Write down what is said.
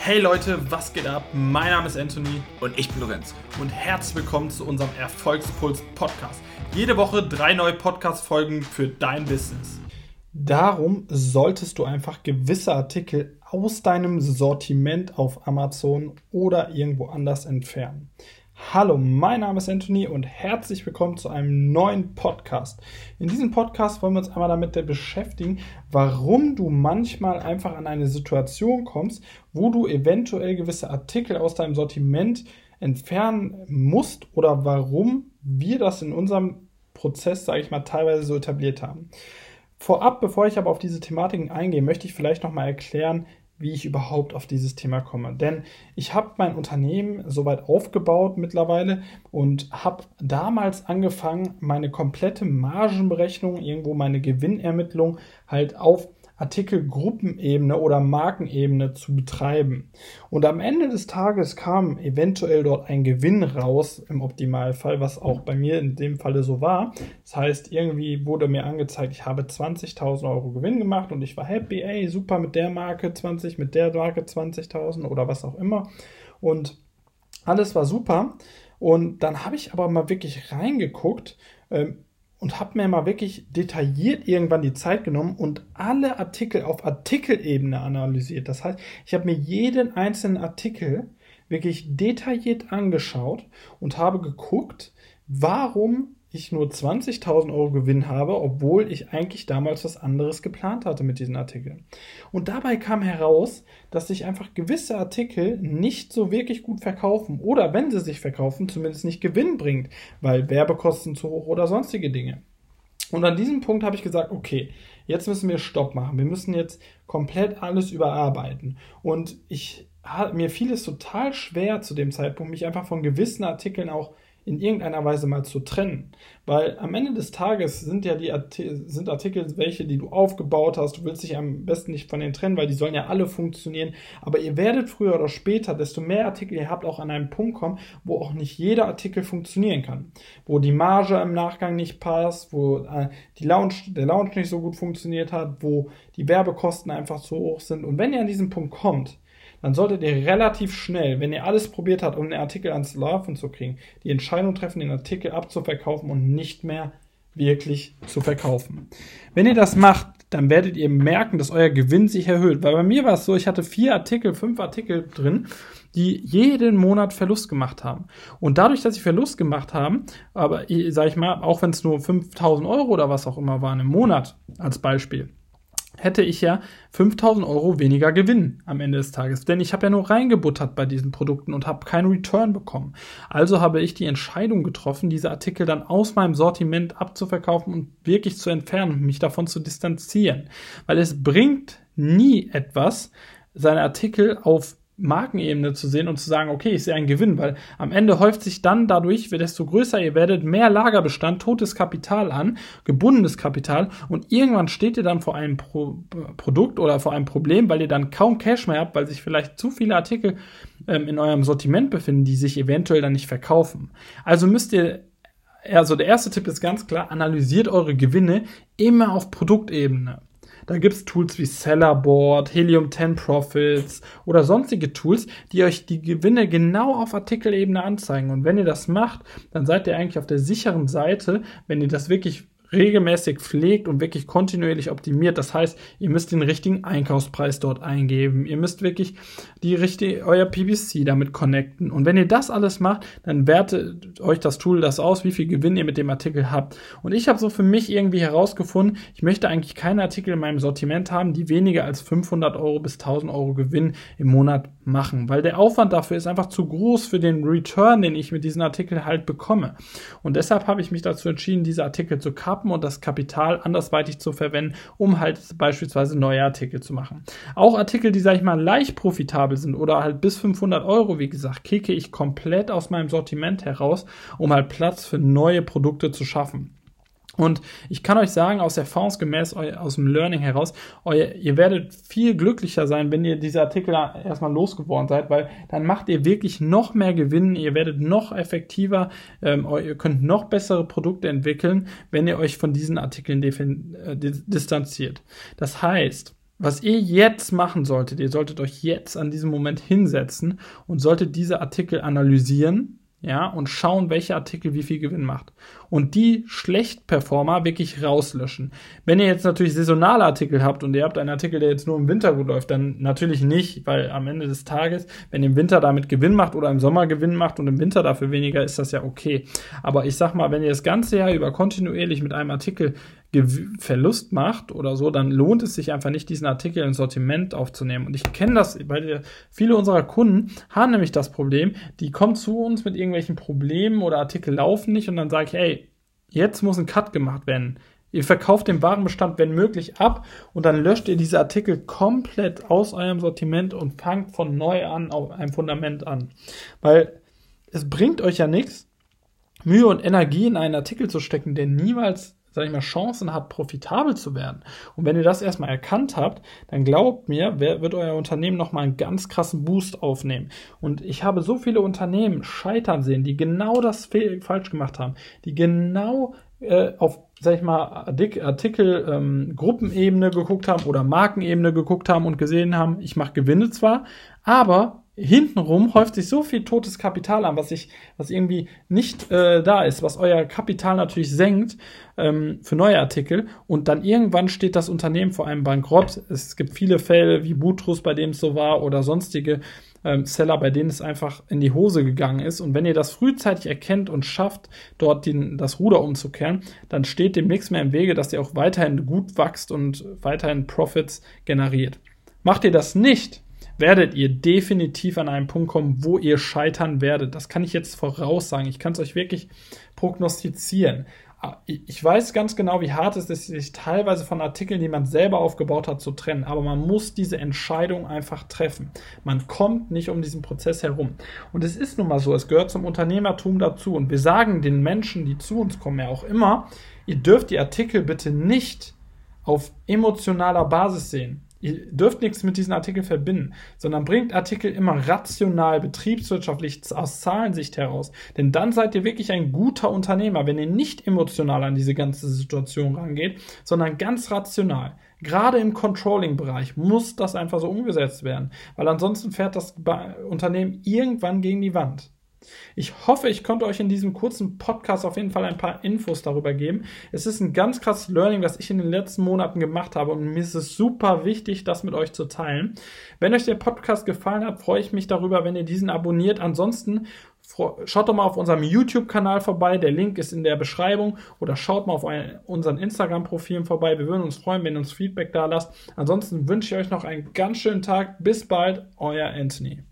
Hey Leute, was geht ab? Mein Name ist Anthony Und ich bin Lorenz. und herzlich willkommen zu unserem Erfolgspuls Podcast. Jede Woche drei neue Podcast-Folgen für dein Business. Darum solltest du einfach gewisse Artikel aus deinem Sortiment auf Amazon oder irgendwo anders entfernen. Hallo, mein Name ist Anthony und herzlich willkommen zu einem neuen Podcast. In diesem Podcast wollen wir uns einmal damit beschäftigen, warum du manchmal einfach an eine Situation kommst, wo du eventuell gewisse Artikel aus deinem Sortiment entfernen musst oder warum wir das in unserem Prozess, sage ich mal, teilweise so etabliert haben. Vorab, bevor ich aber auf diese Thematiken eingehe, möchte ich vielleicht nochmal erklären, wie ich überhaupt auf dieses Thema komme. Denn ich habe mein Unternehmen soweit aufgebaut mittlerweile und habe damals angefangen, meine komplette Margenberechnung, irgendwo meine Gewinnermittlung halt auf Artikelgruppenebene oder Markenebene zu betreiben. Und am Ende des Tages kam eventuell dort ein Gewinn raus, im Optimalfall, was auch bei mir in dem Falle so war. Das heißt, irgendwie wurde mir angezeigt, ich habe 20.000 Euro Gewinn gemacht und ich war happy, ey, super mit der Marke 20, mit der Marke 20.000 oder was auch immer. Und alles war super. Und dann habe ich aber mal wirklich reingeguckt, ähm, und habe mir mal wirklich detailliert irgendwann die Zeit genommen und alle Artikel auf Artikelebene analysiert. Das heißt, ich habe mir jeden einzelnen Artikel wirklich detailliert angeschaut und habe geguckt, warum ich nur 20.000 Euro Gewinn habe, obwohl ich eigentlich damals was anderes geplant hatte mit diesen Artikeln. Und dabei kam heraus, dass sich einfach gewisse Artikel nicht so wirklich gut verkaufen oder wenn sie sich verkaufen, zumindest nicht Gewinn bringt, weil Werbekosten zu hoch oder sonstige Dinge. Und an diesem Punkt habe ich gesagt, okay, jetzt müssen wir Stopp machen. Wir müssen jetzt komplett alles überarbeiten. Und ich mir fiel es total schwer zu dem Zeitpunkt, mich einfach von gewissen Artikeln auch in irgendeiner Weise mal zu trennen. Weil am Ende des Tages sind ja die Artikel, sind Artikel welche, die du aufgebaut hast. Du willst dich am besten nicht von denen trennen, weil die sollen ja alle funktionieren. Aber ihr werdet früher oder später, desto mehr Artikel ihr habt, auch an einen Punkt kommen, wo auch nicht jeder Artikel funktionieren kann. Wo die Marge im Nachgang nicht passt, wo äh, die Launch, der Launch nicht so gut funktioniert hat, wo die Werbekosten einfach zu hoch sind. Und wenn ihr an diesen Punkt kommt, dann solltet ihr relativ schnell, wenn ihr alles probiert habt, um den Artikel ans Laufen zu kriegen, die Entscheidung treffen, den Artikel abzuverkaufen und nicht mehr wirklich zu verkaufen. Wenn ihr das macht, dann werdet ihr merken, dass euer Gewinn sich erhöht. Weil bei mir war es so, ich hatte vier Artikel, fünf Artikel drin, die jeden Monat Verlust gemacht haben. Und dadurch, dass sie Verlust gemacht haben, aber sag ich mal, auch wenn es nur 5000 Euro oder was auch immer waren im Monat als Beispiel, hätte ich ja 5000 Euro weniger Gewinn am Ende des Tages. Denn ich habe ja nur reingebuttert bei diesen Produkten und habe keinen Return bekommen. Also habe ich die Entscheidung getroffen, diese Artikel dann aus meinem Sortiment abzuverkaufen und wirklich zu entfernen mich davon zu distanzieren. Weil es bringt nie etwas, seine Artikel auf Markenebene zu sehen und zu sagen, okay, ich sehe einen Gewinn, weil am Ende häuft sich dann dadurch, desto größer ihr werdet, mehr Lagerbestand, totes Kapital an, gebundenes Kapital und irgendwann steht ihr dann vor einem Pro Produkt oder vor einem Problem, weil ihr dann kaum Cash mehr habt, weil sich vielleicht zu viele Artikel ähm, in eurem Sortiment befinden, die sich eventuell dann nicht verkaufen. Also müsst ihr also der erste Tipp ist ganz klar, analysiert eure Gewinne immer auf Produktebene. Da gibt's Tools wie Sellerboard, Helium 10 Profits oder sonstige Tools, die euch die Gewinne genau auf Artikelebene anzeigen. Und wenn ihr das macht, dann seid ihr eigentlich auf der sicheren Seite, wenn ihr das wirklich regelmäßig pflegt und wirklich kontinuierlich optimiert. Das heißt, ihr müsst den richtigen Einkaufspreis dort eingeben. Ihr müsst wirklich die richtige, euer PPC damit connecten. Und wenn ihr das alles macht, dann wertet euch das Tool das aus, wie viel Gewinn ihr mit dem Artikel habt. Und ich habe so für mich irgendwie herausgefunden, ich möchte eigentlich keine Artikel in meinem Sortiment haben, die weniger als 500 Euro bis 1000 Euro Gewinn im Monat machen, weil der Aufwand dafür ist einfach zu groß für den Return, den ich mit diesen Artikeln halt bekomme. Und deshalb habe ich mich dazu entschieden, diese Artikel zu kappen kappen und das Kapital andersweitig zu verwenden, um halt beispielsweise neue Artikel zu machen. Auch Artikel, die, sag ich mal, leicht profitabel sind oder halt bis 500 Euro, wie gesagt, kicke ich komplett aus meinem Sortiment heraus, um halt Platz für neue Produkte zu schaffen. Und ich kann euch sagen, aus erfahrungsgemäß aus dem Learning heraus, euer, ihr werdet viel glücklicher sein, wenn ihr diese Artikel erstmal losgeworden seid, weil dann macht ihr wirklich noch mehr Gewinn, ihr werdet noch effektiver, ähm, ihr könnt noch bessere Produkte entwickeln, wenn ihr euch von diesen Artikeln äh, distanziert. Das heißt, was ihr jetzt machen solltet, ihr solltet euch jetzt an diesem Moment hinsetzen und solltet diese Artikel analysieren ja, und schauen, welcher Artikel wie viel Gewinn macht. Und die Schlechtperformer wirklich rauslöschen. Wenn ihr jetzt natürlich saisonale Artikel habt und ihr habt einen Artikel, der jetzt nur im Winter gut läuft, dann natürlich nicht, weil am Ende des Tages, wenn ihr im Winter damit Gewinn macht oder im Sommer Gewinn macht und im Winter dafür weniger, ist das ja okay. Aber ich sag mal, wenn ihr das ganze Jahr über kontinuierlich mit einem Artikel Verlust macht oder so, dann lohnt es sich einfach nicht, diesen Artikel ins Sortiment aufzunehmen. Und ich kenne das, weil viele unserer Kunden haben nämlich das Problem, die kommen zu uns mit irgendwelchen Problemen oder Artikel laufen nicht und dann sage ich, ey, jetzt muss ein Cut gemacht werden. Ihr verkauft den Warenbestand, wenn möglich, ab und dann löscht ihr diese Artikel komplett aus eurem Sortiment und fangt von neu an auf einem Fundament an. Weil es bringt euch ja nichts, Mühe und Energie in einen Artikel zu stecken, der niemals sag ich mal, Chancen hat, profitabel zu werden. Und wenn ihr das erstmal erkannt habt, dann glaubt mir, wird euer Unternehmen nochmal einen ganz krassen Boost aufnehmen. Und ich habe so viele Unternehmen scheitern sehen, die genau das falsch gemacht haben, die genau äh, auf, sag ich mal, Artikel, ähm, Gruppenebene geguckt haben oder Markenebene geguckt haben und gesehen haben, ich mache Gewinne zwar, aber hintenrum häuft sich so viel totes Kapital an, was sich, was irgendwie nicht äh, da ist, was euer Kapital natürlich senkt ähm, für neue Artikel und dann irgendwann steht das Unternehmen vor einem Bankrott. Es gibt viele Fälle wie Butrus, bei dem es so war, oder sonstige ähm, Seller, bei denen es einfach in die Hose gegangen ist. Und wenn ihr das frühzeitig erkennt und schafft, dort den, das Ruder umzukehren, dann steht dem nichts mehr im Wege, dass ihr auch weiterhin gut wächst und weiterhin Profits generiert. Macht ihr das nicht, werdet ihr definitiv an einen Punkt kommen, wo ihr scheitern werdet. Das kann ich jetzt voraussagen. Ich kann es euch wirklich prognostizieren. Ah, ich weiß ganz genau, wie hart es ist, sich teilweise von Artikeln, die man selber aufgebaut hat, zu trennen. Aber man muss diese Entscheidung einfach treffen. Man kommt nicht um diesen Prozess herum. Und es ist nun mal so, es gehört zum Unternehmertum dazu. Und wir sagen den Menschen, die zu uns kommen, ja auch immer, ihr dürft die Artikel bitte nicht auf emotionaler Basis sehen. Ihr dürft nichts mit diesen Artikeln verbinden, sondern bringt Artikel immer rational, betriebswirtschaftlich aus Zahlensicht heraus. Denn dann seid ihr wirklich ein guter Unternehmer, wenn ihr nicht emotional an diese ganze Situation rangeht, sondern ganz rational. Gerade im Controlling-Bereich muss das einfach so umgesetzt werden, weil ansonsten fährt das Unternehmen irgendwann gegen die Wand. Ich hoffe, ich konnte euch in diesem kurzen Podcast auf jeden Fall ein paar Infos darüber geben. Es ist ein ganz krasses Learning, was ich in den letzten Monaten gemacht habe und mir ist es super wichtig, das mit euch zu teilen. Wenn euch der Podcast gefallen hat, freue ich mich darüber, wenn ihr diesen abonniert. Ansonsten schaut doch mal auf unserem YouTube-Kanal vorbei. Der Link ist in der Beschreibung oder schaut mal auf unseren Instagram-Profilen vorbei. Wir würden uns freuen, wenn ihr uns Feedback da lasst. Ansonsten wünsche ich euch noch einen ganz schönen Tag. Bis bald, euer Anthony.